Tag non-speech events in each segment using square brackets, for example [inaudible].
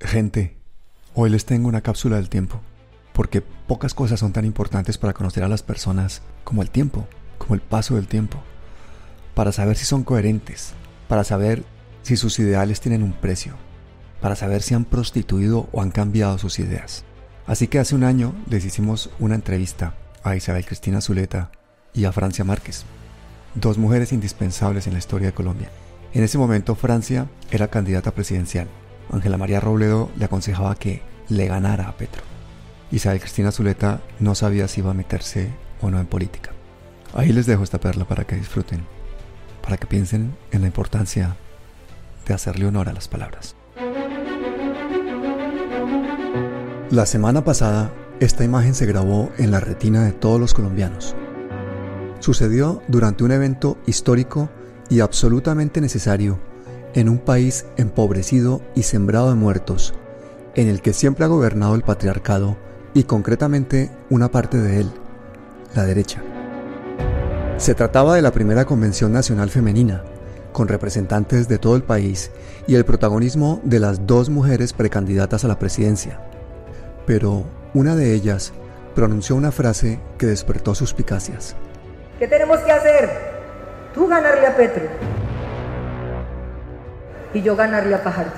Gente, hoy les tengo una cápsula del tiempo, porque pocas cosas son tan importantes para conocer a las personas como el tiempo, como el paso del tiempo, para saber si son coherentes, para saber si sus ideales tienen un precio, para saber si han prostituido o han cambiado sus ideas. Así que hace un año les hicimos una entrevista a Isabel Cristina Zuleta y a Francia Márquez, dos mujeres indispensables en la historia de Colombia. En ese momento Francia era candidata presidencial Ángela María Robledo le aconsejaba que le ganara a Petro. Isabel Cristina Zuleta no sabía si iba a meterse o no en política. Ahí les dejo esta perla para que disfruten, para que piensen en la importancia de hacerle honor a las palabras. La semana pasada, esta imagen se grabó en la retina de todos los colombianos. Sucedió durante un evento histórico y absolutamente necesario en un país empobrecido y sembrado de muertos, en el que siempre ha gobernado el patriarcado y concretamente una parte de él, la derecha. Se trataba de la primera Convención Nacional Femenina, con representantes de todo el país y el protagonismo de las dos mujeres precandidatas a la presidencia. Pero una de ellas pronunció una frase que despertó suspicacias. ¿Qué tenemos que hacer? Tú ganarle a Petro y yo ganaría Fajardo.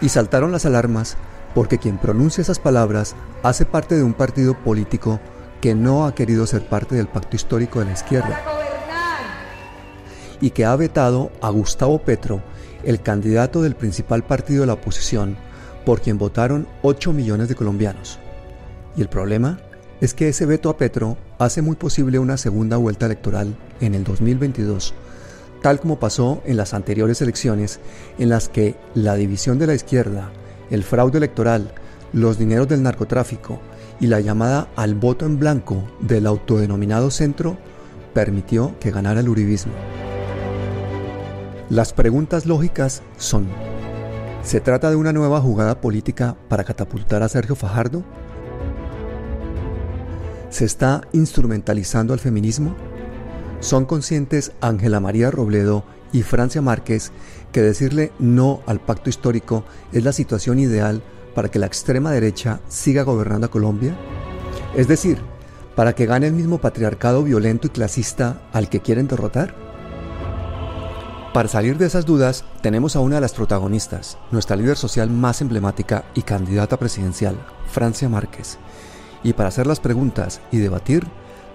Y saltaron las alarmas porque quien pronuncia esas palabras hace parte de un partido político que no ha querido ser parte del pacto histórico de la izquierda y que ha vetado a Gustavo Petro, el candidato del principal partido de la oposición, por quien votaron 8 millones de colombianos. Y el problema es que ese veto a Petro hace muy posible una segunda vuelta electoral en el 2022 tal como pasó en las anteriores elecciones en las que la división de la izquierda, el fraude electoral, los dineros del narcotráfico y la llamada al voto en blanco del autodenominado centro permitió que ganara el uribismo. Las preguntas lógicas son, ¿se trata de una nueva jugada política para catapultar a Sergio Fajardo? ¿Se está instrumentalizando al feminismo? Son conscientes Ángela María Robledo y Francia Márquez que decirle no al pacto histórico es la situación ideal para que la extrema derecha siga gobernando a Colombia? Es decir, para que gane el mismo patriarcado violento y clasista al que quieren derrotar? Para salir de esas dudas, tenemos a una de las protagonistas, nuestra líder social más emblemática y candidata presidencial, Francia Márquez. Y para hacer las preguntas y debatir,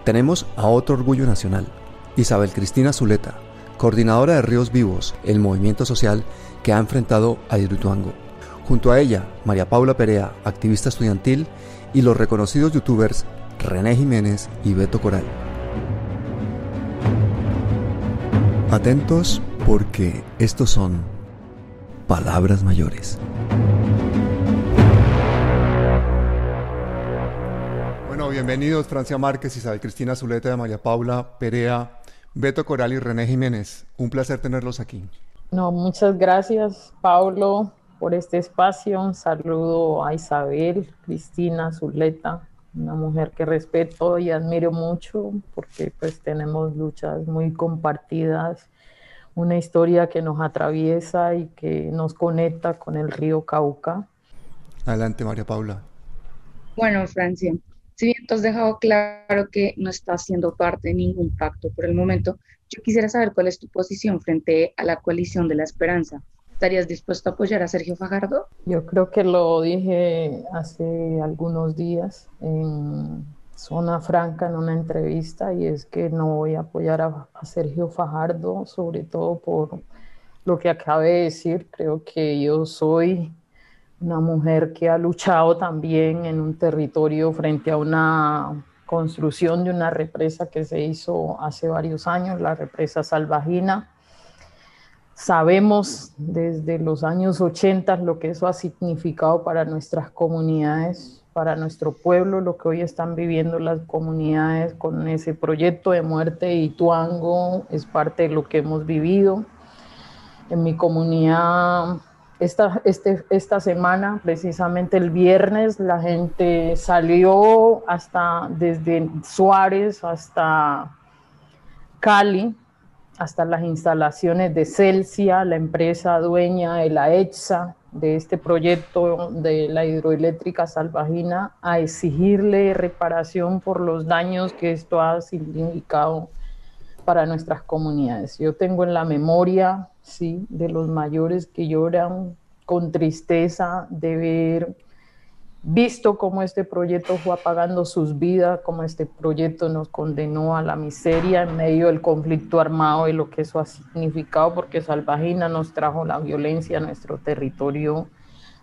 tenemos a otro orgullo nacional, Isabel Cristina Zuleta, coordinadora de Ríos Vivos, el movimiento social que ha enfrentado a Hidroituango. Junto a ella, María Paula Perea, activista estudiantil, y los reconocidos youtubers René Jiménez y Beto Coral. Atentos porque estos son palabras mayores. Bueno, bienvenidos Francia Márquez, Isabel Cristina Zuleta, María Paula Perea, Beto Coral y René Jiménez. Un placer tenerlos aquí. No, muchas gracias, Pablo, por este espacio. Un saludo a Isabel, Cristina, Zuleta, una mujer que respeto y admiro mucho porque pues tenemos luchas muy compartidas, una historia que nos atraviesa y que nos conecta con el río Cauca. Adelante, María Paula. Bueno, Francia, si bien tú has dejado claro que no estás siendo parte de ningún pacto por el momento, yo quisiera saber cuál es tu posición frente a la coalición de la esperanza. ¿Estarías dispuesto a apoyar a Sergio Fajardo? Yo creo que lo dije hace algunos días en Zona Franca en una entrevista y es que no voy a apoyar a, a Sergio Fajardo, sobre todo por lo que acabé de decir. Creo que yo soy una mujer que ha luchado también en un territorio frente a una construcción de una represa que se hizo hace varios años, la represa Salvajina. Sabemos desde los años 80 lo que eso ha significado para nuestras comunidades, para nuestro pueblo, lo que hoy están viviendo las comunidades con ese proyecto de muerte y Tuango es parte de lo que hemos vivido. En mi comunidad esta, este, esta semana, precisamente el viernes, la gente salió hasta desde Suárez hasta Cali, hasta las instalaciones de Celsia, la empresa dueña de la EXA, de este proyecto de la hidroeléctrica Salvajina a exigirle reparación por los daños que esto ha significado para nuestras comunidades. Yo tengo en la memoria, sí, de los mayores que lloran con tristeza de ver visto cómo este proyecto fue apagando sus vidas, cómo este proyecto nos condenó a la miseria en medio del conflicto armado y lo que eso ha significado, porque Salvagina nos trajo la violencia a nuestro territorio.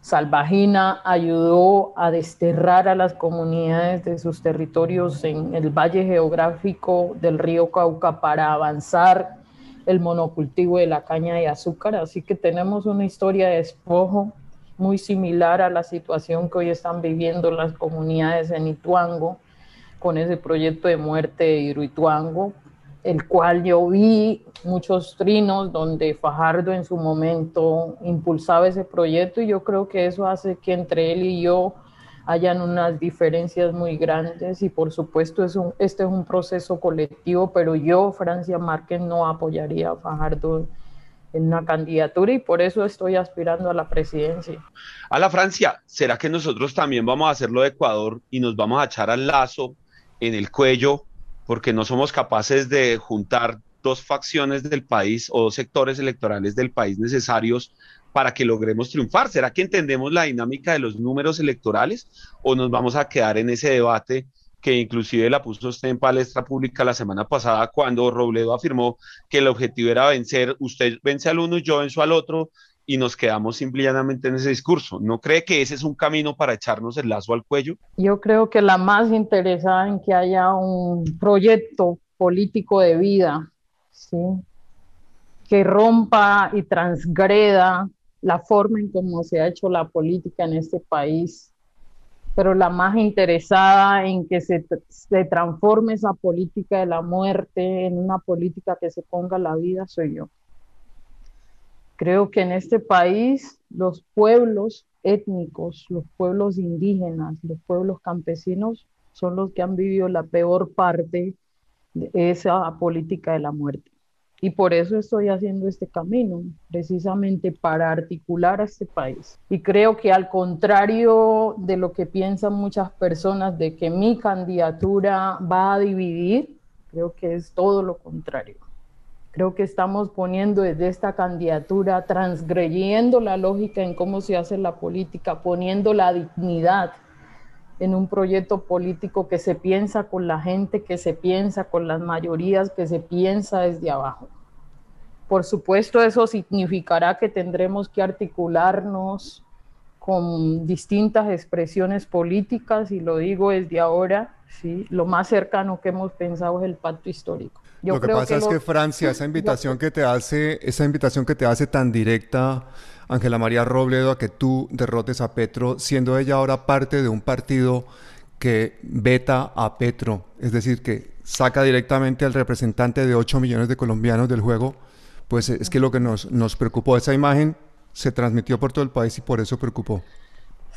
Salvagina ayudó a desterrar a las comunidades de sus territorios en el valle geográfico del río Cauca para avanzar el monocultivo de la caña de azúcar. Así que tenemos una historia de despojo muy similar a la situación que hoy están viviendo las comunidades en Ituango, con ese proyecto de muerte de Hidroituango, el cual yo vi muchos trinos donde Fajardo en su momento impulsaba ese proyecto y yo creo que eso hace que entre él y yo hayan unas diferencias muy grandes y por supuesto es un, este es un proceso colectivo, pero yo, Francia Márquez, no apoyaría a Fajardo en una candidatura y por eso estoy aspirando a la presidencia. A la Francia, ¿será que nosotros también vamos a hacerlo de Ecuador y nos vamos a echar al lazo en el cuello porque no somos capaces de juntar dos facciones del país o dos sectores electorales del país necesarios para que logremos triunfar? ¿Será que entendemos la dinámica de los números electorales o nos vamos a quedar en ese debate que inclusive la puso usted en palestra pública la semana pasada cuando Robledo afirmó que el objetivo era vencer, usted vence al uno y yo venzo al otro y nos quedamos simplemente en ese discurso. ¿No cree que ese es un camino para echarnos el lazo al cuello? Yo creo que la más interesada en que haya un proyecto político de vida, ¿sí? que rompa y transgreda la forma en cómo se ha hecho la política en este país pero la más interesada en que se, se, transforme esa política de la muerte en una política que se ponga la vida soy yo. Creo que en este país los pueblos étnicos, los pueblos indígenas, los pueblos campesinos son los que han vivido la peor parte de esa política de la muerte. Y por eso estoy haciendo este camino, precisamente para articular a este país. Y creo que al contrario de lo que piensan muchas personas de que mi candidatura va a dividir, creo que es todo lo contrario. Creo que estamos poniendo desde esta candidatura, transgrediendo la lógica en cómo se hace la política, poniendo la dignidad en un proyecto político que se piensa con la gente, que se piensa con las mayorías, que se piensa desde abajo. Por supuesto, eso significará que tendremos que articularnos con distintas expresiones políticas, y lo digo desde ahora, ¿sí? lo más cercano que hemos pensado es el pacto histórico. Lo que pasa es que Francia, esa invitación que te hace, esa invitación que te hace tan directa, Ángela María Robledo, a que tú derrotes a Petro, siendo ella ahora parte de un partido que veta a Petro, es decir, que saca directamente al representante de 8 millones de colombianos del juego, pues es que lo que nos, nos preocupó, esa imagen se transmitió por todo el país y por eso preocupó.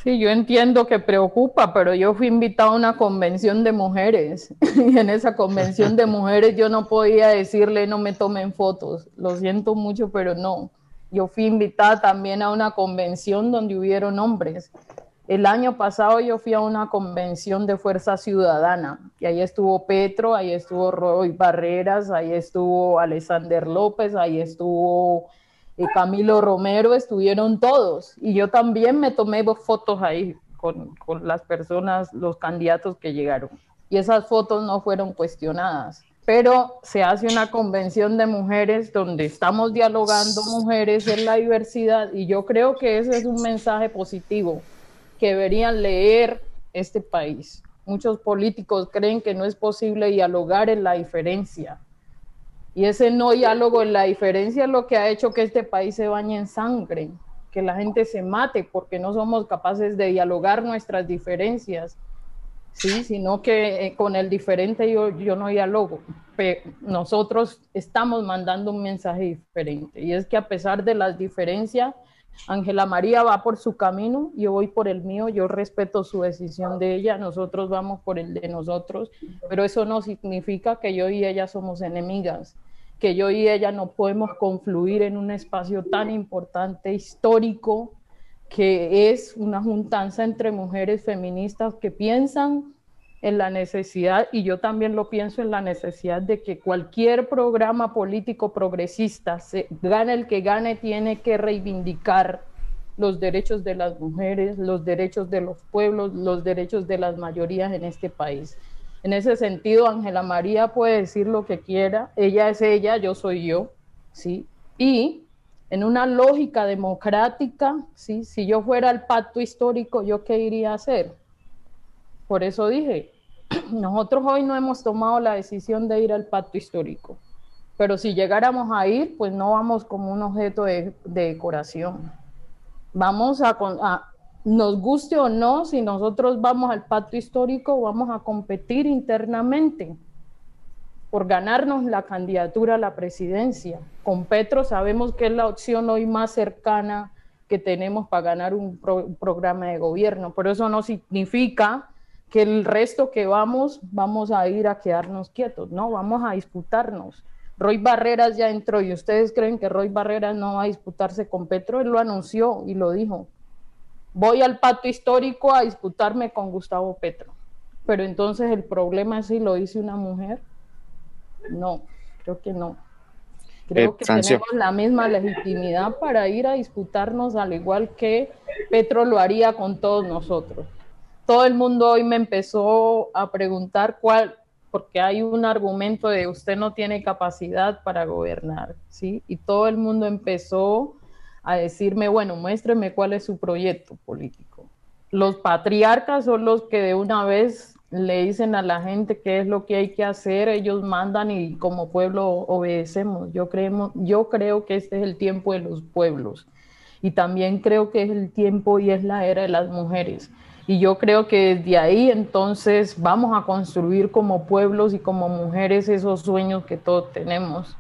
Sí, yo entiendo que preocupa, pero yo fui invitada a una convención de mujeres [laughs] y en esa convención de mujeres yo no podía decirle no me tomen fotos. Lo siento mucho, pero no yo fui invitada también a una convención donde hubieron hombres. El año pasado yo fui a una convención de Fuerza Ciudadana y ahí estuvo Petro, ahí estuvo Roy Barreras, ahí estuvo Alexander López, ahí estuvo eh, Camilo Romero, estuvieron todos. Y yo también me tomé fotos ahí con, con las personas, los candidatos que llegaron. Y esas fotos no fueron cuestionadas pero se hace una convención de mujeres donde estamos dialogando mujeres en la diversidad y yo creo que ese es un mensaje positivo que deberían leer este país. Muchos políticos creen que no es posible dialogar en la diferencia. Y ese no diálogo en la diferencia es lo que ha hecho que este país se bañe en sangre, que la gente se mate porque no somos capaces de dialogar nuestras diferencias ¿sí? sino que eh, con el diferente yo, yo no dialogo. Pero nosotros estamos mandando un mensaje diferente y es que a pesar de las diferencias, Ángela María va por su camino, yo voy por el mío, yo respeto su decisión de ella, nosotros vamos por el de nosotros, pero eso no significa que yo y ella somos enemigas, que yo y ella no podemos confluir en un espacio tan importante, histórico, que es una juntanza entre mujeres feministas que piensan en la necesidad, y yo también lo pienso en la necesidad de que cualquier programa político progresista, gane el que gane, tiene que reivindicar los derechos de las mujeres, los derechos de los pueblos, los derechos de las mayorías en este país. En ese sentido, Ángela María puede decir lo que quiera, ella es ella, yo soy yo, ¿sí? Y en una lógica democrática, ¿sí? si yo fuera el pacto histórico, ¿yo qué iría a hacer? Por eso dije, nosotros hoy no hemos tomado la decisión de ir al pacto histórico, pero si llegáramos a ir, pues no vamos como un objeto de, decoración. Vamos a, a, nos guste o no, si nosotros vamos al pacto histórico, vamos a competir internamente por ganarnos la candidatura a la presidencia. Con Petro sabemos que es la opción hoy más cercana que tenemos para ganar un, programa de gobierno, pero eso no significa que el resto que vamos, vamos a ir a quedarnos quietos, no, vamos a disputarnos. Roy Barreras ya entró y ustedes creen que Roy Barreras no va a disputarse con Petro, él lo anunció y lo dijo. Voy al pacto histórico a disputarme con Gustavo Petro. Pero entonces el problema es si lo dice una mujer no, creo que no. Creo eh, que tenemos la misma legitimidad para ir a disputarnos al igual que Petro lo haría con todos nosotros. Todo el mundo hoy me empezó a preguntar cuál, porque hay un argumento de usted no tiene capacidad para gobernar, ¿sí? Y todo el mundo empezó a decirme, bueno, muéstreme cuál es su proyecto político. Los patriarcas son los que de una vez le dicen a la gente qué es lo que hay que hacer, ellos mandan y como pueblo obedecemos. Yo, creemos, yo creo que este es el tiempo de los pueblos y también creo que es el tiempo y es la era de las mujeres. Y yo creo que desde ahí entonces vamos a construir como pueblos y como mujeres esos sueños que todos tenemos.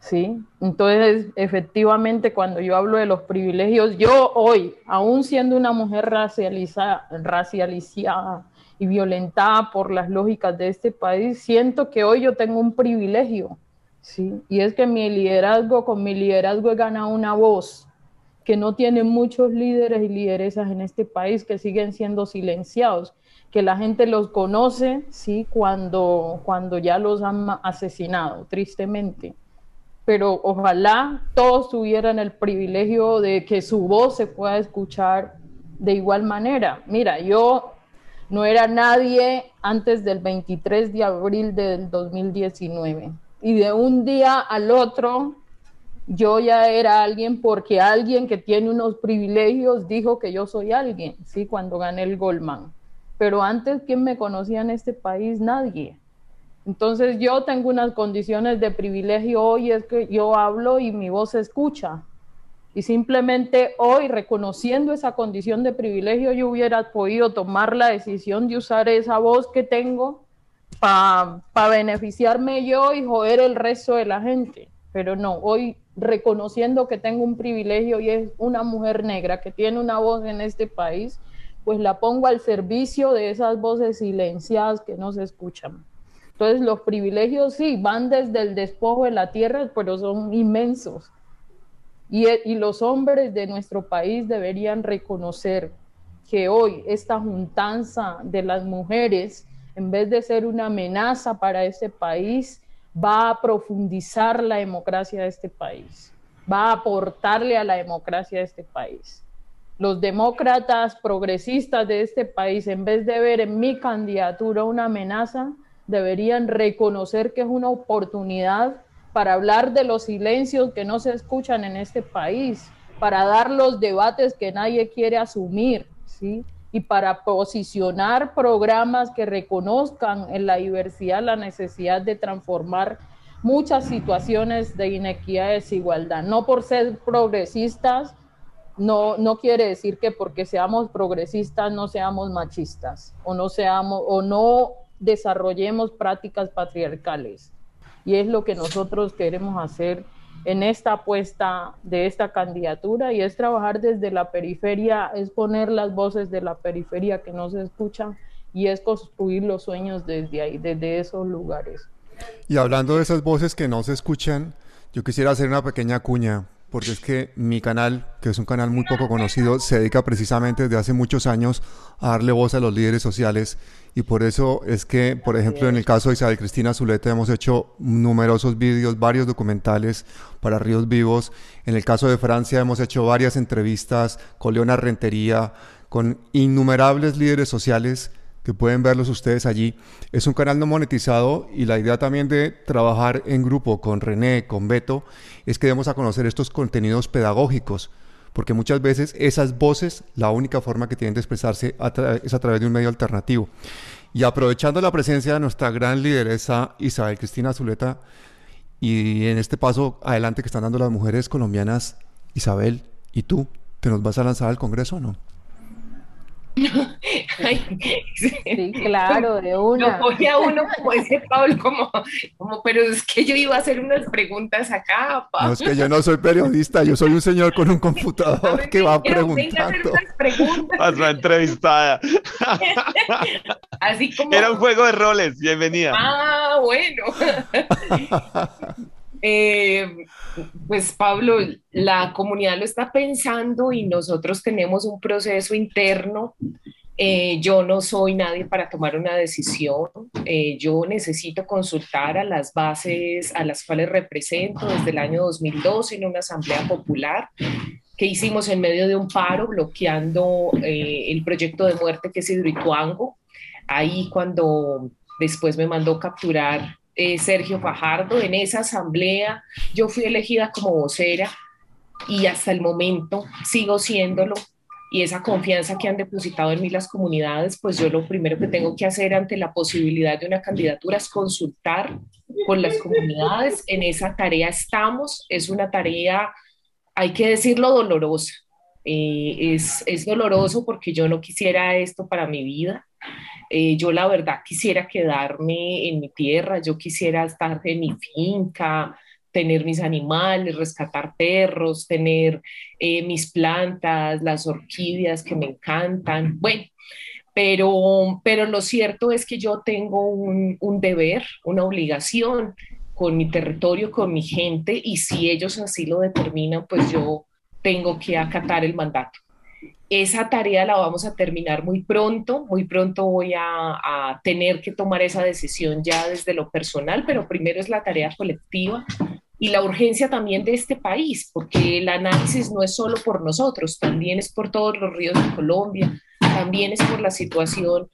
¿Sí? Entonces, efectivamente, cuando yo hablo de los privilegios, yo hoy, aún siendo una mujer racializada, racializada y violentada por las lógicas de este país, siento que hoy yo tengo un privilegio, ¿sí? Y es que mi liderazgo, con mi liderazgo he ganado una voz que no tiene muchos líderes y lideresas en este país que siguen siendo silenciados, que la gente los conoce, ¿sí? Cuando, cuando ya los han asesinado, tristemente. Pero ojalá todos tuvieran el privilegio de que su voz se pueda escuchar de igual manera. Mira, yo no era nadie antes del 23 de abril del 2019. Y de un día al otro, yo ya era alguien porque alguien que tiene unos privilegios dijo que yo soy alguien, ¿sí? Cuando gané el Goldman. Pero antes, ¿quién me conocía en este país? Nadie. Entonces yo tengo unas condiciones de privilegio hoy, es que yo hablo y mi voz se escucha. Y simplemente hoy, reconociendo esa condición de privilegio, yo hubiera podido tomar la decisión de usar esa voz que tengo para beneficiarme yo y joder el resto de la gente. Pero no, hoy reconociendo que tengo un privilegio y es una mujer negra que tiene una voz en este país, pues la pongo al servicio de esas voces silenciadas que no se escuchan. Entonces los privilegios sí van desde el despojo de la tierra, pero son inmensos y, los hombres de nuestro país deberían reconocer que hoy esta juntanza de las mujeres, en vez de ser una amenaza para este país, va a profundizar la democracia de este país, va a aportarle a la democracia de este país. Los demócratas progresistas de este país, en vez de ver en mi candidatura una amenaza, deberían reconocer que es una oportunidad para hablar de los silencios que no se escuchan en este país, para dar los debates que nadie quiere asumir, ¿sí? Y para posicionar programas que reconozcan en la diversidad la necesidad de transformar muchas situaciones de inequidad y desigualdad. No por ser progresistas, no, no quiere decir que porque seamos progresistas no seamos machistas o no seamos o no desarrollemos prácticas patriarcales y es lo que nosotros queremos hacer en esta apuesta de esta candidatura y es trabajar desde la periferia, es poner las voces de la periferia que no se escuchan y es construir los sueños desde ahí, desde esos lugares. Y hablando de esas voces que no se escuchan, yo quisiera hacer una pequeña cuña porque es que mi canal, que es un canal muy poco conocido, se dedica precisamente desde hace muchos años a darle voz a los líderes sociales y por eso es que, por ejemplo, en el caso de Isabel Cristina Zuleta hemos hecho numerosos vídeos, varios documentales para Ríos Vivos. En el caso de Francia hemos hecho varias entrevistas con Leona Rentería, con innumerables líderes sociales que pueden verlos ustedes allí. Es un canal no monetizado y la idea también de trabajar en grupo con René, con Beto, es que demos a conocer estos contenidos pedagógicos porque muchas veces esas voces, la única forma que tienen de expresarse es a través de un medio alternativo. Y aprovechando la presencia de nuestra gran lideresa Isabel Cristina Zuleta, y en este paso adelante que están dando las mujeres colombianas, Isabel, ¿y tú? ¿Te nos vas a lanzar al Congreso o no? [laughs] sí, claro, de una. No voy a uno como ese Pablo, como, como, pero es que yo iba a hacer unas preguntas acá, Pablo. No, es que yo no soy periodista, yo soy un señor con un [laughs] computador que va preguntando. Pasó entrevistada. [laughs] Así como... Era un juego de roles, bienvenida. Ah, bueno. Eh, pues Pablo, la comunidad lo está pensando y nosotros tenemos un proceso interno. Eh, yo no soy nadie para tomar una decisión. Eh, yo necesito consultar a las bases a las cuales represento desde el año 2012 en una asamblea popular que hicimos en medio de un paro bloqueando el proyecto de muerte que es Hidroituango. Ahí cuando después me mandó capturar eh, Sergio Fajardo. En esa asamblea yo fui elegida como vocera y hasta el momento sigo siéndolo. Y esa confianza que han depositado en mí las comunidades, pues yo lo primero que tengo que hacer ante la posibilidad de una candidatura es consultar con las comunidades. En esa tarea estamos. Es una tarea, hay que decirlo, dolorosa. Eh, es, es doloroso porque yo no quisiera esto para mi vida. Eh, yo la verdad quisiera quedarme en mi tierra, yo quisiera estar en mi finca, tener mis animales, rescatar perros, tener eh, mis plantas, las orquídeas que me encantan. Bueno, pero, pero lo cierto es que yo tengo un, un deber, una obligación con mi territorio, con mi gente, y si ellos así lo determinan, pues yo tengo que acatar el mandato. Esa tarea la vamos a terminar muy pronto, muy pronto voy a, tener que tomar esa decisión ya desde lo personal, pero primero es la tarea colectiva y la urgencia también de este país, porque el análisis no es solo por nosotros, también es por todos los ríos de Colombia, también es por la situación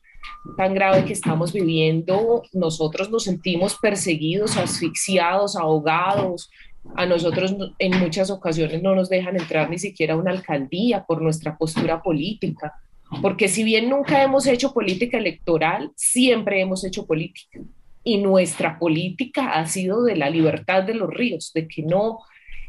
tan grave que estamos viviendo. Nosotros nos sentimos perseguidos, asfixiados, ahogados, a nosotros en muchas ocasiones no nos dejan entrar ni siquiera a una alcaldía por nuestra postura política, porque si bien nunca hemos hecho política electoral, siempre hemos hecho política. Y nuestra política ha sido de la libertad de los ríos, de que no,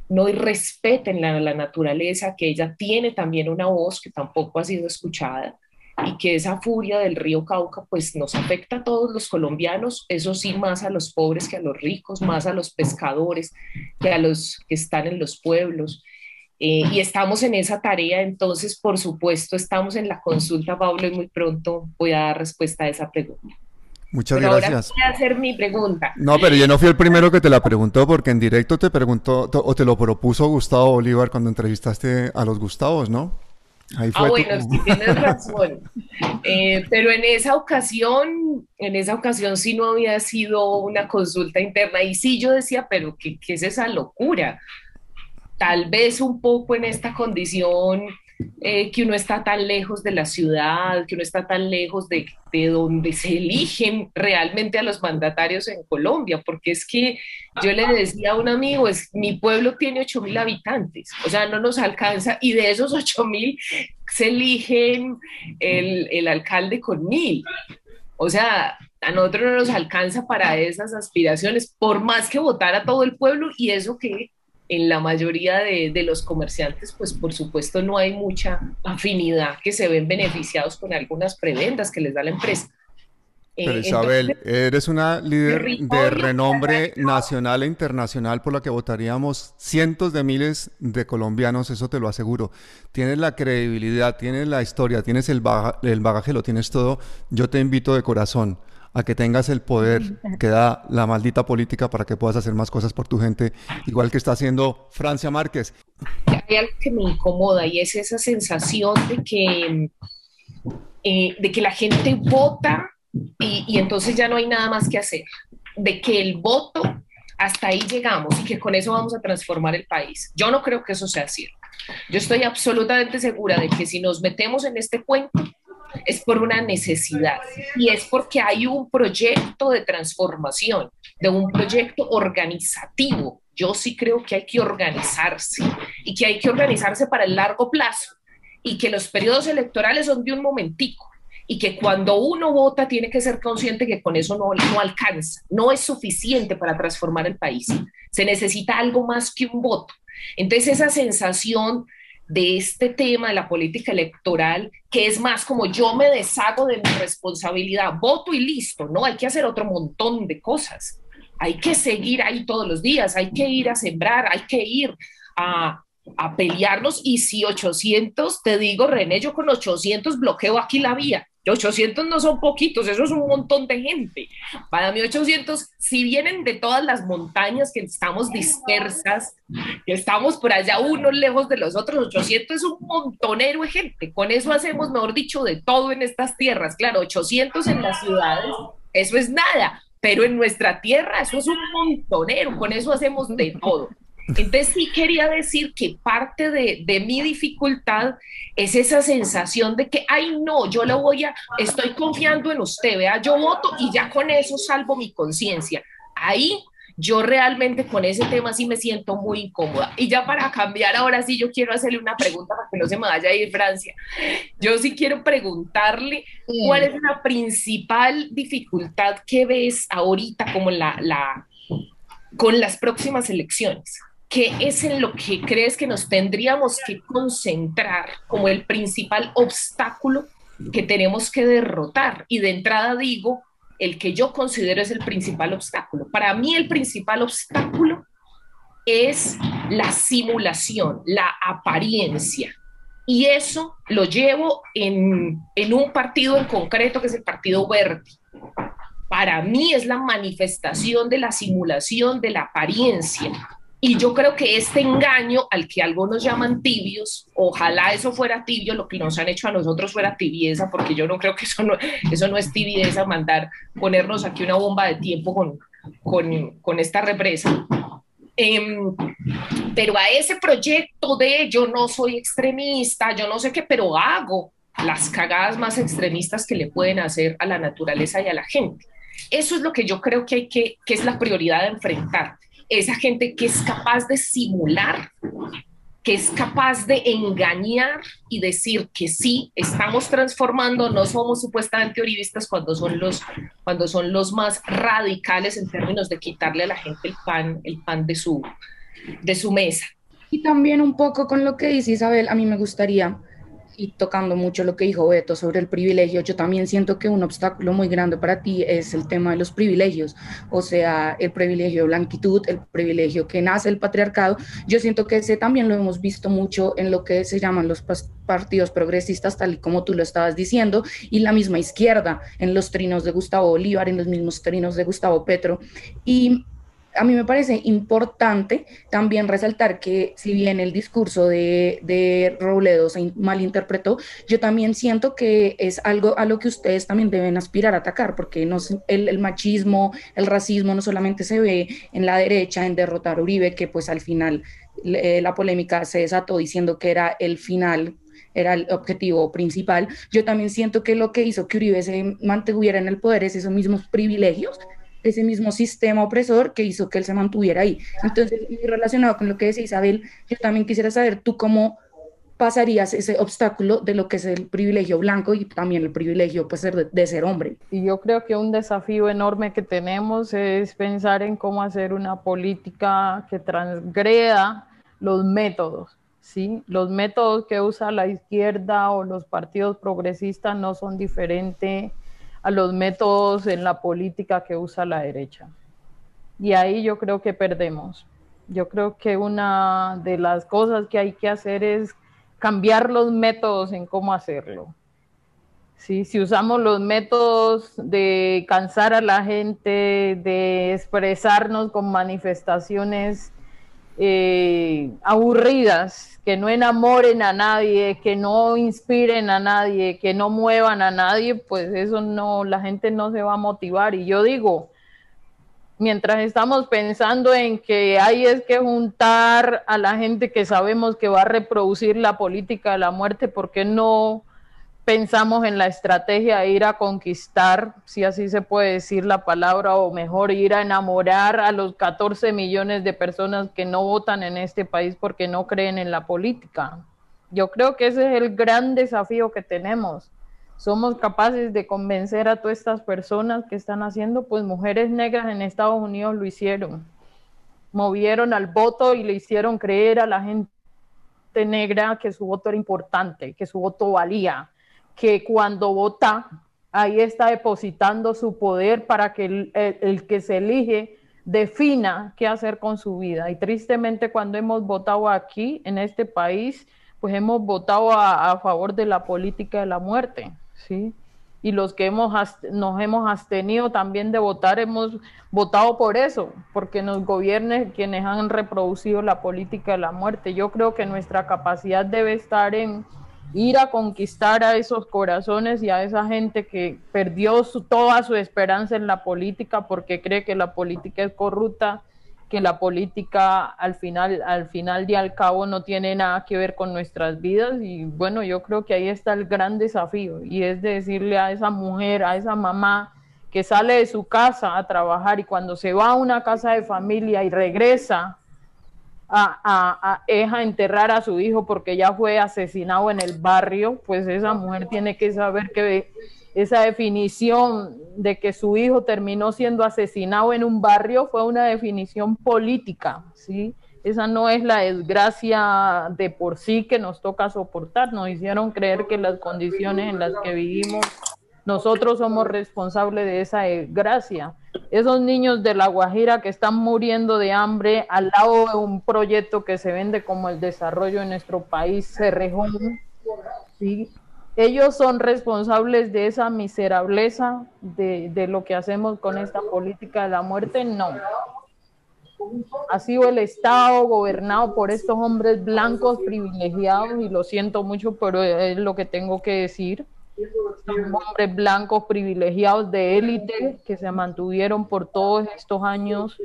no respeten la, la naturaleza, que ella tiene también una voz que tampoco ha sido escuchada y que esa furia del río Cauca pues nos afecta a todos los colombianos, eso sí, más a los pobres que a los ricos, más a los pescadores que a los que están en los pueblos. Eh, y estamos en esa tarea, entonces, por supuesto, estamos en la consulta, Pablo, y muy pronto voy a dar respuesta a esa pregunta. Muchas gracias. Ahora voy a hacer mi pregunta. No, pero yo no fui el primero que te la preguntó, porque en directo te preguntó, o te lo propuso Gustavo Bolívar cuando entrevistaste a los Gustavos, ¿no? Ah, bueno, sí tienes [laughs] razón. Eh, pero en esa ocasión, en esa ocasión sí no había sido una consulta interna. Y sí yo decía, pero ¿qué, qué es esa locura? Tal vez un poco en esta condición eh, que uno está tan lejos de la ciudad, que uno está tan lejos de, de, donde se eligen realmente a los mandatarios en Colombia, porque es que yo le decía a un amigo, es, mi pueblo tiene 8 mil habitantes, o sea, no nos alcanza, y de esos 8 mil se eligen el, el alcalde con mil. O sea, a nosotros no nos alcanza para esas aspiraciones, por más que votar a todo el pueblo y eso que en la mayoría de, de, los comerciantes, pues por supuesto no hay mucha afinidad, que se ven beneficiados con algunas prebendas que les da la empresa. Pero eh, Isabel, eres una líder de renombre nacional e internacional por la que votaríamos cientos de miles de colombianos, eso te lo aseguro. Tienes la credibilidad, tienes la historia, tienes el, el bagaje, lo tienes todo. Yo te invito de corazón a que tengas el poder [laughs] que da la maldita política para que puedas hacer más cosas por tu gente, igual que está haciendo Francia Márquez. Hay algo que me incomoda y es esa sensación de que, eh, de que la gente vota y, entonces ya no hay nada más que hacer, de que el voto hasta ahí llegamos y que con eso vamos a transformar el país. Yo no creo que eso sea cierto. Yo estoy absolutamente segura de que si nos metemos en este cuento es por una necesidad y es porque hay un proyecto de transformación, de un proyecto organizativo. Yo sí creo que hay que organizarse y que hay que organizarse para el largo plazo y que los periodos electorales son de un momentico y que cuando uno vota tiene que ser consciente que con eso no, no alcanza, no es suficiente para transformar el país. Se necesita algo más que un voto. Entonces esa sensación de este tema de la política electoral, que es más como yo me deshago de mi responsabilidad, voto y listo, no, hay que hacer otro montón de cosas. Hay que seguir ahí todos los días, hay que ir a sembrar, hay que ir a, a pelearnos y si 800, te digo, René, yo con 800 bloqueo aquí la vía. 800 no son poquitos, eso es un montón de gente. Para mí 800, si vienen de todas las montañas que estamos dispersas, que estamos por allá unos lejos de los otros, 800 es un montonero de gente. Con eso hacemos, mejor dicho, de todo en estas tierras. Claro, 800 en las ciudades, eso es nada, pero en nuestra tierra eso es un montonero, con eso hacemos de todo. Entonces sí quería decir que parte de, de, mi dificultad es esa sensación de que, ay no, yo lo voy a, estoy confiando en usted, vea, yo voto y ya con eso salvo mi conciencia. Ahí yo realmente con ese tema sí me siento muy incómoda. Y ya para cambiar, ahora sí yo quiero hacerle una pregunta para que no se me vaya a ir Francia. Yo sí quiero preguntarle cuál es la principal dificultad que ves ahorita como la, la con las próximas elecciones. ¿Qué es en lo que crees que nos tendríamos que concentrar como el principal obstáculo que tenemos que derrotar? Y de entrada digo, el que yo considero es el principal obstáculo. Para mí el principal obstáculo es la simulación, la apariencia. Y eso lo llevo en, en un partido en concreto que es el Partido Verde. Para mí es la manifestación de la simulación, de la apariencia y yo creo que este engaño al que algunos llaman tibios, ojalá eso fuera tibio, lo que nos han hecho a nosotros fuera tibieza, porque yo no creo que eso no, eso no es tibieza, mandar, ponernos aquí una bomba de tiempo con, con, con esta represa. Em, pero a ese proyecto de yo no soy extremista, yo no sé qué, pero hago las cagadas más extremistas que le pueden hacer a la naturaleza y a la gente. Eso es lo que yo creo que hay que, que es la prioridad de enfrentar esa gente que es capaz de simular, que es capaz de engañar y decir que sí, estamos transformando, no somos supuestamente oribistas cuando son los, cuando son los más radicales en términos de quitarle a la gente el pan, el pan de su, de su mesa. Y también un poco con lo que dice Isabel, a mí me gustaría y tocando mucho lo que dijo Beto sobre el privilegio, yo también siento que un obstáculo muy grande para ti es el tema de los privilegios, o sea, el privilegio de blanquitud, el privilegio que nace el patriarcado. Yo siento que ese también lo hemos visto mucho en lo que se llaman los partidos progresistas, tal y como tú lo estabas diciendo, y la misma izquierda, en los trinos de Gustavo Bolívar, en los mismos trinos de Gustavo Petro. Y a mí me parece importante también resaltar que si bien el discurso de, de, Robledo se malinterpretó, yo también siento que es algo a lo que ustedes también deben aspirar a atacar, porque no, el, machismo, el racismo no solamente se ve en la derecha, en derrotar a Uribe, que pues al final eh, la polémica se desató diciendo que era el final era el objetivo principal. Yo también siento que lo que hizo que Uribe se mantuviera en el poder es esos mismos privilegios ese mismo sistema opresor que hizo que él se mantuviera ahí. Entonces, relacionado con lo que decía Isabel, yo también quisiera saber tú cómo pasarías ese obstáculo de lo que es el privilegio blanco y también el privilegio pues, de, de, ser hombre. Y yo creo que un desafío enorme que tenemos es pensar en cómo hacer una política que transgreda los métodos. ¿sí? Los métodos que usa la izquierda o los partidos progresistas no son diferentes a los métodos en la política que usa la derecha. Y ahí yo creo que perdemos. Yo creo que una de las cosas que hay que hacer es cambiar los métodos en cómo hacerlo. ¿Sí? Si usamos los métodos de cansar a la gente, de expresarnos con manifestaciones eh, aburridas, que no enamoren a nadie, que no inspiren a nadie, que no muevan a nadie, pues eso no, la gente no se va a motivar. Y yo digo, mientras estamos pensando en que hay es que juntar a la gente que sabemos que va a reproducir la política de la muerte, ¿por qué no pensamos en la estrategia de ir a conquistar, si así se puede decir la palabra, o mejor ir a enamorar a los 14 millones de personas que no votan en este país porque no creen en la política? Yo creo que ese es el gran desafío que tenemos somos capaces de convencer a todas estas personas que están haciendo, pues mujeres negras en Estados Unidos lo hicieron. Movieron al voto y le hicieron creer a la gente negra que su voto era importante, que su voto valía, que cuando vota, ahí está depositando su poder para que el, el que se elige defina qué hacer con su vida. Y tristemente cuando hemos votado aquí, en este país, pues hemos votado a, a favor de la política de la muerte. ¿sí? Y los que hemos nos hemos abstenido también de votar, hemos votado por eso, porque nos gobiernen quienes han reproducido la política de la muerte. Yo creo que nuestra capacidad debe estar en ir a conquistar a esos corazones y a esa gente que perdió toda su esperanza en la política porque cree que la política es corrupta que la política al final, al final y al cabo no tiene nada que ver con nuestras vidas. Y bueno, yo creo que ahí está el gran desafío y es de decirle a esa mujer, a esa mamá que sale de su casa a trabajar y cuando se va a una casa de familia y regresa a, a, a, enterrar a su hijo porque ya fue asesinado en el barrio, pues esa mujer tiene que saber que esa definición de que su hijo terminó siendo asesinado en un barrio fue una definición política, ¿sí? Esa no es la desgracia de por sí que nos toca soportar. Nos hicieron creer que las condiciones en las que vivimos, nosotros somos responsables de esa desgracia. Esos niños de La Guajira que están muriendo de hambre al lado de un proyecto que se vende como el desarrollo de nuestro país, Cerrejón, ¿sí? ellos son responsables de esa miserableza de, de, lo que hacemos con esta política de la muerte, no. Ha sido el Estado gobernado por estos hombres blancos privilegiados y lo siento mucho, pero es lo que tengo que decir hombres blancos privilegiados de élite que se mantuvieron por todos estos años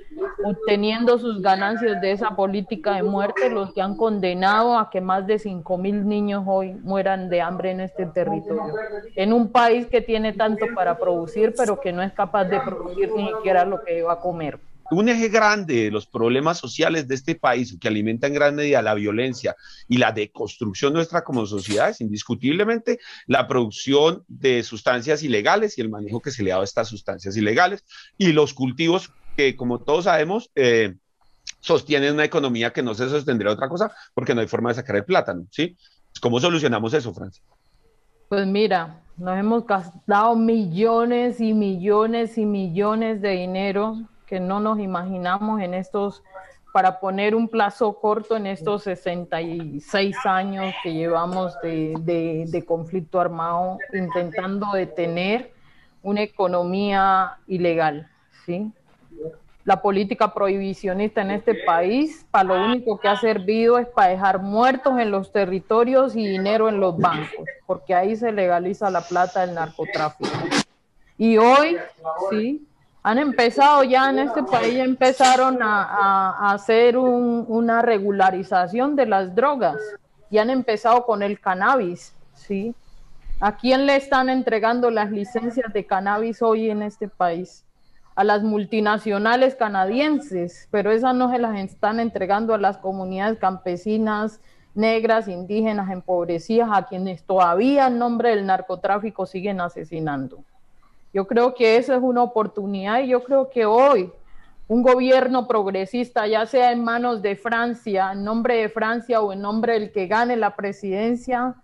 obteniendo sus ganancias de esa política de muerte, los que han condenado a que más de 5 mil niños hoy mueran de hambre en este territorio. En un país que tiene tanto para producir, pero que no es capaz de producir ni siquiera lo que va a comer un eje grande de los problemas sociales de este país que alimenta en gran medida la violencia y la deconstrucción nuestra como sociedad es indiscutiblemente la producción de sustancias ilegales y el manejo que se le ha dado a estas sustancias ilegales y los cultivos que, como todos sabemos, eh, sostienen una economía que no se sostendría otra cosa porque no hay forma de sacar el plátano, ¿sí? ¿Cómo solucionamos eso, Francia? Pues mira, nos hemos gastado millones y millones y millones de dinero que no nos imaginamos en estos, para poner un plazo corto en estos 66 años que llevamos de, de, conflicto armado, intentando detener una economía ilegal, ¿sí? La política prohibicionista en este país, para lo único que ha servido es para dejar muertos en los territorios y dinero en los bancos, porque ahí se legaliza la plata del narcotráfico. Y hoy, sí, han empezado ya en este país, empezaron a, hacer una regularización de las drogas y han empezado con el cannabis, ¿sí? ¿A quién le están entregando las licencias de cannabis hoy en este país? A las multinacionales canadienses, pero esas no se las están entregando a las comunidades campesinas, negras, indígenas, empobrecidas, a quienes todavía en nombre del narcotráfico siguen asesinando. Yo creo que esa es una oportunidad y yo creo que hoy un gobierno progresista, ya sea en manos de Francia, en nombre de Francia o en nombre del que gane la presidencia,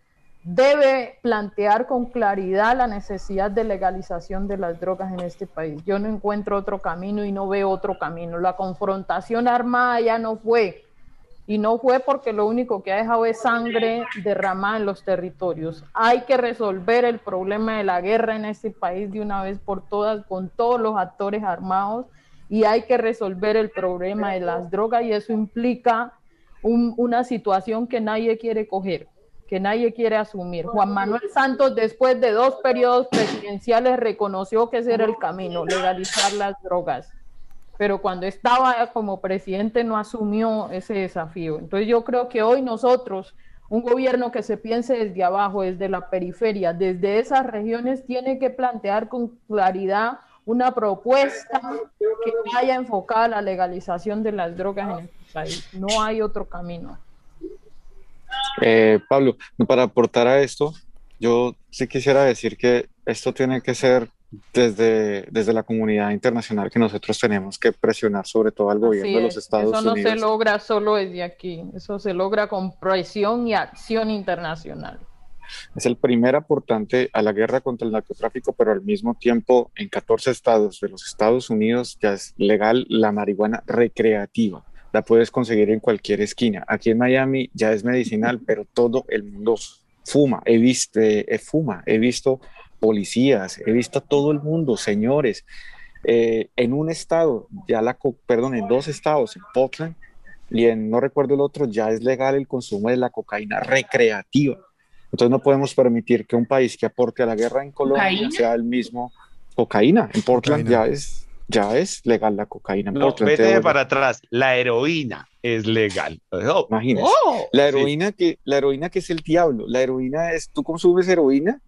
debe plantear con claridad la necesidad de legalización de las drogas en este país. Yo no encuentro otro camino y no veo otro camino. La confrontación armada ya no fue. Y no fue porque lo único que ha dejado es sangre derramada en los territorios. Hay que resolver el problema de la guerra en este país de una vez por todas con todos los actores armados y hay que resolver el problema de las drogas y eso implica una situación que nadie quiere coger que nadie quiere asumir. Juan Manuel Santos, después de dos periodos presidenciales, reconoció que ese era el camino, legalizar las drogas. Pero cuando estaba como presidente no asumió ese desafío. Entonces yo creo que hoy nosotros, un gobierno que se piense desde abajo, desde la periferia, desde esas regiones, tiene que plantear con claridad una propuesta que vaya enfocada a la legalización de las drogas en este país. No hay otro camino. Eh, Pablo, para aportar a esto, yo sí quisiera decir que esto tiene que ser desde, desde la comunidad internacional que nosotros tenemos que presionar sobre todo al gobierno de los Estados Unidos. Eso no se logra solo desde aquí, eso se logra con presión y acción internacional. Es el primer aportante a la guerra contra el narcotráfico, pero al mismo tiempo en 14 estados de los Estados Unidos ya es legal la marihuana recreativa la puedes conseguir en cualquier esquina. Aquí en Miami ya es medicinal, pero todo el mundo fuma. He visto, eh, fuma, he visto policías, he visto a todo el mundo, señores. Eh, en un estado, ya la, perdón, en dos estados, en Portland y en no recuerdo el otro, ya es legal el consumo de la cocaína recreativa. Entonces no podemos permitir que un país que aporte a la guerra en Colombia sea el mismo cocaína. En Portland ya es ya es legal la cocaína. No, vete para atrás, la heroína es legal. Oh, Imagínate. Oh, la heroína que la heroína que es el diablo, la heroína es tú consumes heroína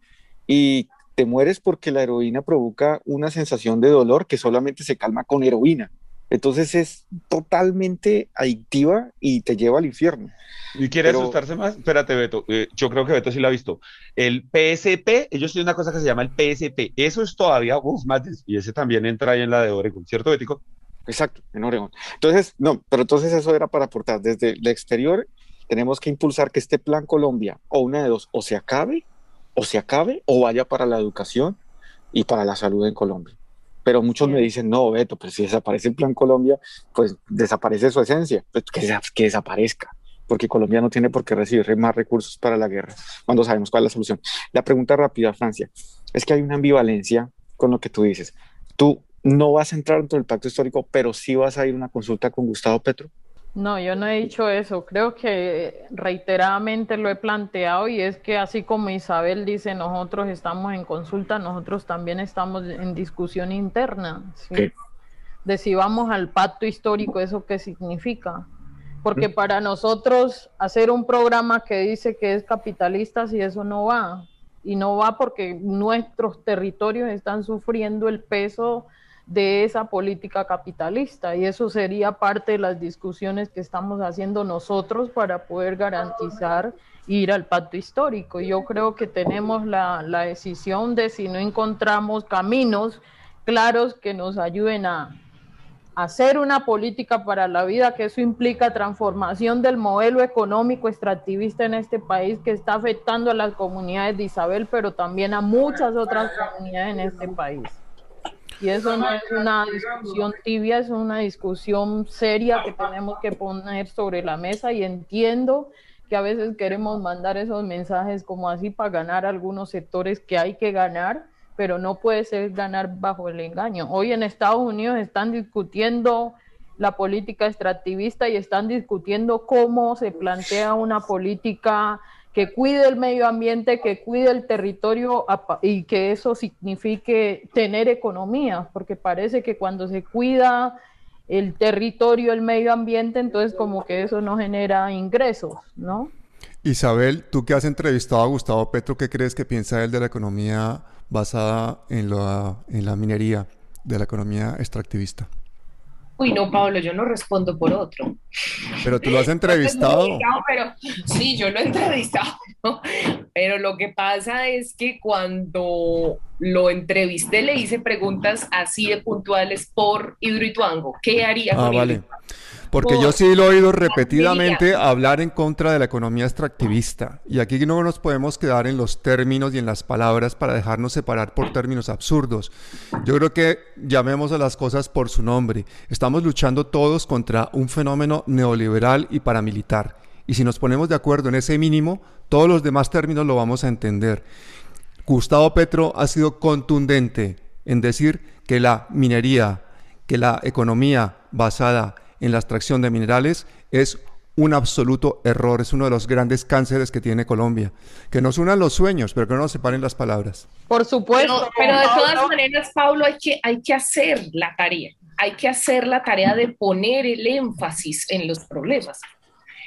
y te mueres porque la heroína provoca una sensación de dolor que solamente se calma con heroína. Entonces es totalmente adictiva y te lleva al infierno. ¿Y quiere asustarse más? Espérate, Beto. Eh, yo creo que Beto sí lo ha visto. El PSP, ellos tienen una cosa que se llama el PSP. Eso es todavía más. Y ese también entra ahí en la de Oregon, ¿cierto, Betico? Exacto, en Oregon. Entonces, no, pero entonces eso era para aportar. Desde el exterior tenemos que impulsar que este plan Colombia, o una de dos, o se acabe, o se acabe, o vaya para la educación y para la salud en Colombia pero muchos me dicen, no, Beto, pues si desaparece el Plan Colombia, pues desaparece su esencia, pues que, que desaparezca, porque Colombia no tiene por qué recibir más recursos para la guerra, cuando sabemos cuál es la solución. La pregunta rápida, Francia, es que hay una ambivalencia con lo que tú dices. Tú no vas a entrar dentro del pacto histórico, pero sí vas a ir a una consulta con Gustavo Petro. No, yo no he dicho eso. Creo que reiteradamente lo he planteado y es que así como Isabel dice, nosotros estamos en consulta, nosotros también estamos en discusión interna. De si vamos al pacto histórico, ¿eso qué significa? Porque para nosotros hacer un programa que dice que es capitalista, si eso no va. Y no va porque nuestros territorios están sufriendo el peso de esa política capitalista y eso sería parte de las discusiones que estamos haciendo nosotros para poder garantizar ir al pacto histórico. Yo creo que tenemos la, la decisión de si no encontramos caminos claros que nos ayuden a, hacer una política para la vida, que eso implica transformación del modelo económico extractivista en este país que está afectando a las comunidades de Isabel, pero también a muchas otras comunidades en este país. Y eso no es una discusión tibia, es una discusión seria que tenemos que poner sobre la mesa y entiendo que a veces queremos mandar esos mensajes como así para ganar algunos sectores que hay que ganar, pero no puede ser ganar bajo el engaño. Hoy en Estados Unidos están discutiendo la política extractivista y están discutiendo cómo se plantea una política que cuide el medio ambiente, que cuide el territorio y que eso signifique tener economía, porque parece que cuando se cuida el territorio, el medio ambiente, entonces como que eso no genera ingresos, ¿no? Isabel, tú que has entrevistado a Gustavo Petro, ¿qué crees que piensa él de la economía basada en la, en la minería, de la economía extractivista? Uy, no, Pablo, yo no respondo por otro. Pero tú lo has [laughs] entrevistado. pero, sí, yo lo he entrevistado, pero lo que pasa es que cuando lo entrevisté le hice preguntas así de puntuales por Hidroituango. ¿Qué haría ah, vale. Porque yo sí lo he oído repetidamente hablar en contra de la economía extractivista. Y aquí no nos podemos quedar en los términos y en las palabras para dejarnos separar por términos absurdos. Yo creo que llamemos a las cosas por su nombre. Estamos luchando todos contra un fenómeno neoliberal y paramilitar. Y si nos ponemos de acuerdo en ese mínimo, todos los demás términos lo vamos a entender. Gustavo Petro ha sido contundente en decir que la minería, que la economía basada en la extracción de minerales es un absoluto error, es uno de los grandes cánceres que tiene Colombia. Que nos unan los sueños, pero que no nos separen las palabras. Por supuesto. Pero, de todas maneras, Pablo, hay que, hay que hacer la tarea. Hay que hacer la tarea de poner el énfasis en los problemas.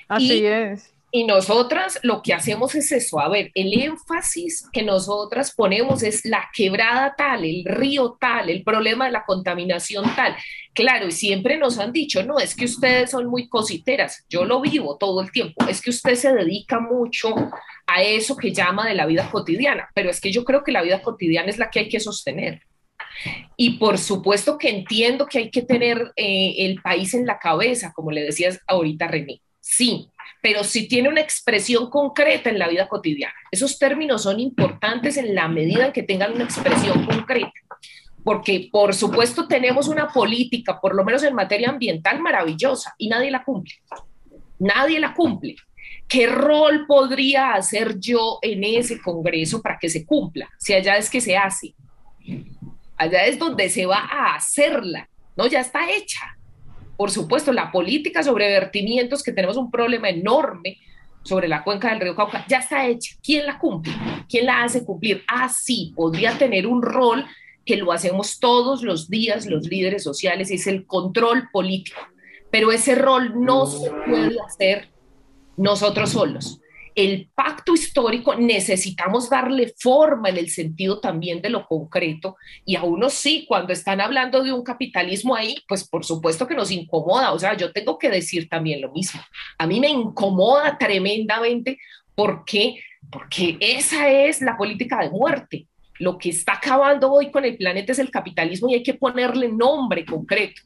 Así es. Y nosotras lo que hacemos es eso, a ver, el énfasis que nosotras ponemos es la quebrada tal, el río tal, el problema de la contaminación tal. Claro, y siempre nos han dicho, no, es que ustedes son muy cositeras, yo lo vivo todo el tiempo, es que usted se dedica mucho a eso que llama de la vida cotidiana, pero es que yo creo que la vida cotidiana es la que hay que sostener. Y por supuesto que entiendo que hay que tener eh, el país en la cabeza, como le decías ahorita René. Sí, pero sí tiene una expresión concreta en la vida cotidiana. Esos términos son importantes en la medida en que tengan una expresión concreta, porque por supuesto tenemos una política, por lo menos en materia ambiental, maravillosa y nadie la cumple. Nadie la cumple. ¿Qué rol podría hacer yo en ese Congreso para que se cumpla? Si allá es que se hace. Allá es donde se va a hacerla, ¿no? Ya está hecha por supuesto, la política sobre vertimientos, que tenemos un problema enorme sobre la cuenca del río Cauca, ya está hecha. ¿Quién la cumple? ¿Quién la hace cumplir? Ah, sí, podría tener un rol que lo hacemos todos los días los líderes sociales, es el control político. Pero ese rol no se puede hacer nosotros solos el pacto histórico necesitamos darle forma en el sentido también de lo concreto y a uno sí, cuando están hablando de un capitalismo ahí, pues por supuesto que nos incomoda, o sea, yo tengo que decir también lo mismo. A mí me incomoda tremendamente porque porque esa es la política de muerte. Lo que está acabando hoy con el planeta es el capitalismo y hay que ponerle nombre concreto.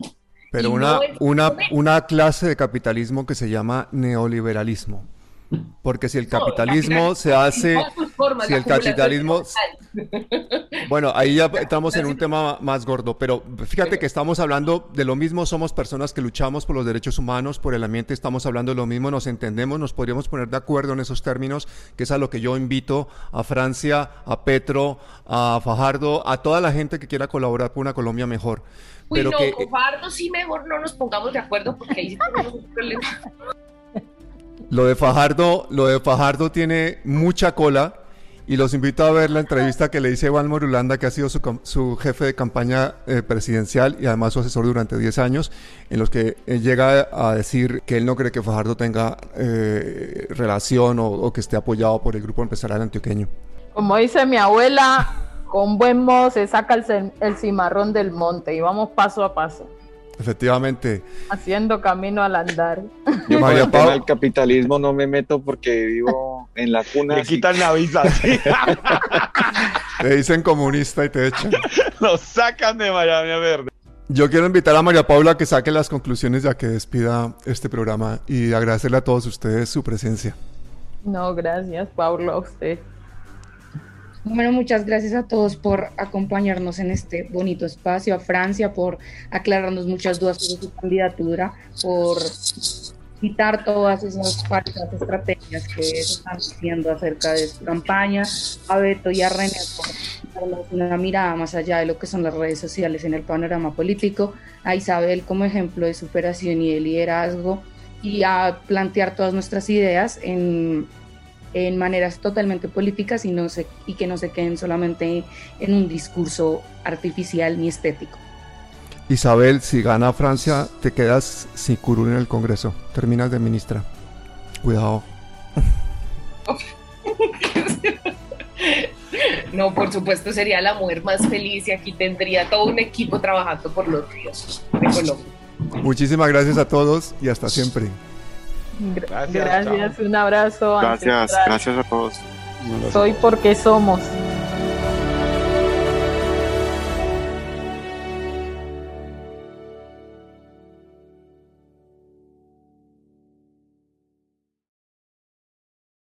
Pero una, una, una clase de capitalismo que se llama neoliberalismo. Porque si el capitalismo se hace, si el capitalismo, [laughs] bueno, ahí ya [laughs] estamos en un tema más gordo, pero fíjate que estamos hablando de lo mismo, somos personas que luchamos por los derechos humanos, por el ambiente, estamos hablando de lo mismo, nos entendemos, nos podríamos poner de acuerdo en esos términos, que es a lo que yo invito a Francia, a Petro, a Fajardo, a toda la gente que quiera colaborar por una Colombia mejor. pero no, Fajardo sí mejor no nos pongamos de acuerdo porque ahí tenemos un problema. [laughs] Lo de Fajardo, lo de Fajardo tiene mucha cola y los invito a ver la entrevista que le hice a Iván Morulanda, que ha sido su, jefe de campaña eh, presidencial y además su asesor durante 10 años, en los que él llega a decir que él no cree que Fajardo tenga eh, relación o, que esté apoyado por el grupo empresarial antioqueño. Como dice mi abuela, con buen modo se saca el cimarrón del monte y vamos paso a paso. Efectivamente. Haciendo camino al andar. Yo con el tema del capitalismo no me meto porque vivo en la cuna. Me quitan la visa. [laughs] te dicen comunista y te echan. [laughs] Lo sacan de Miami a verde. Yo quiero invitar a María Paula a que saque las conclusiones ya que despida este programa y agradecerle a todos ustedes su presencia. No, gracias, Pablo, a usted. Bueno, muchas gracias a todos por acompañarnos en este bonito espacio, a Francia por aclararnos muchas dudas sobre su candidatura, por quitar todas esas falsas estrategias que están diciendo acerca de su campaña, a Beto y a René por una mirada más allá de lo que son las redes sociales en el panorama político, a Isabel como ejemplo de superación y de liderazgo y a plantear todas nuestras ideas en en maneras totalmente políticas y, no se, y que no se queden solamente en un discurso artificial ni estético. Isabel, si gana Francia, te quedas sin curul en el Congreso. Terminas de ministra. Cuidado. No, por supuesto, sería la mujer más feliz y aquí tendría todo un equipo trabajando por los ríos de Colombia. Muchísimas gracias a todos y hasta siempre. Gracias, un abrazo. Gracias, gracias a todos. Soy porque somos.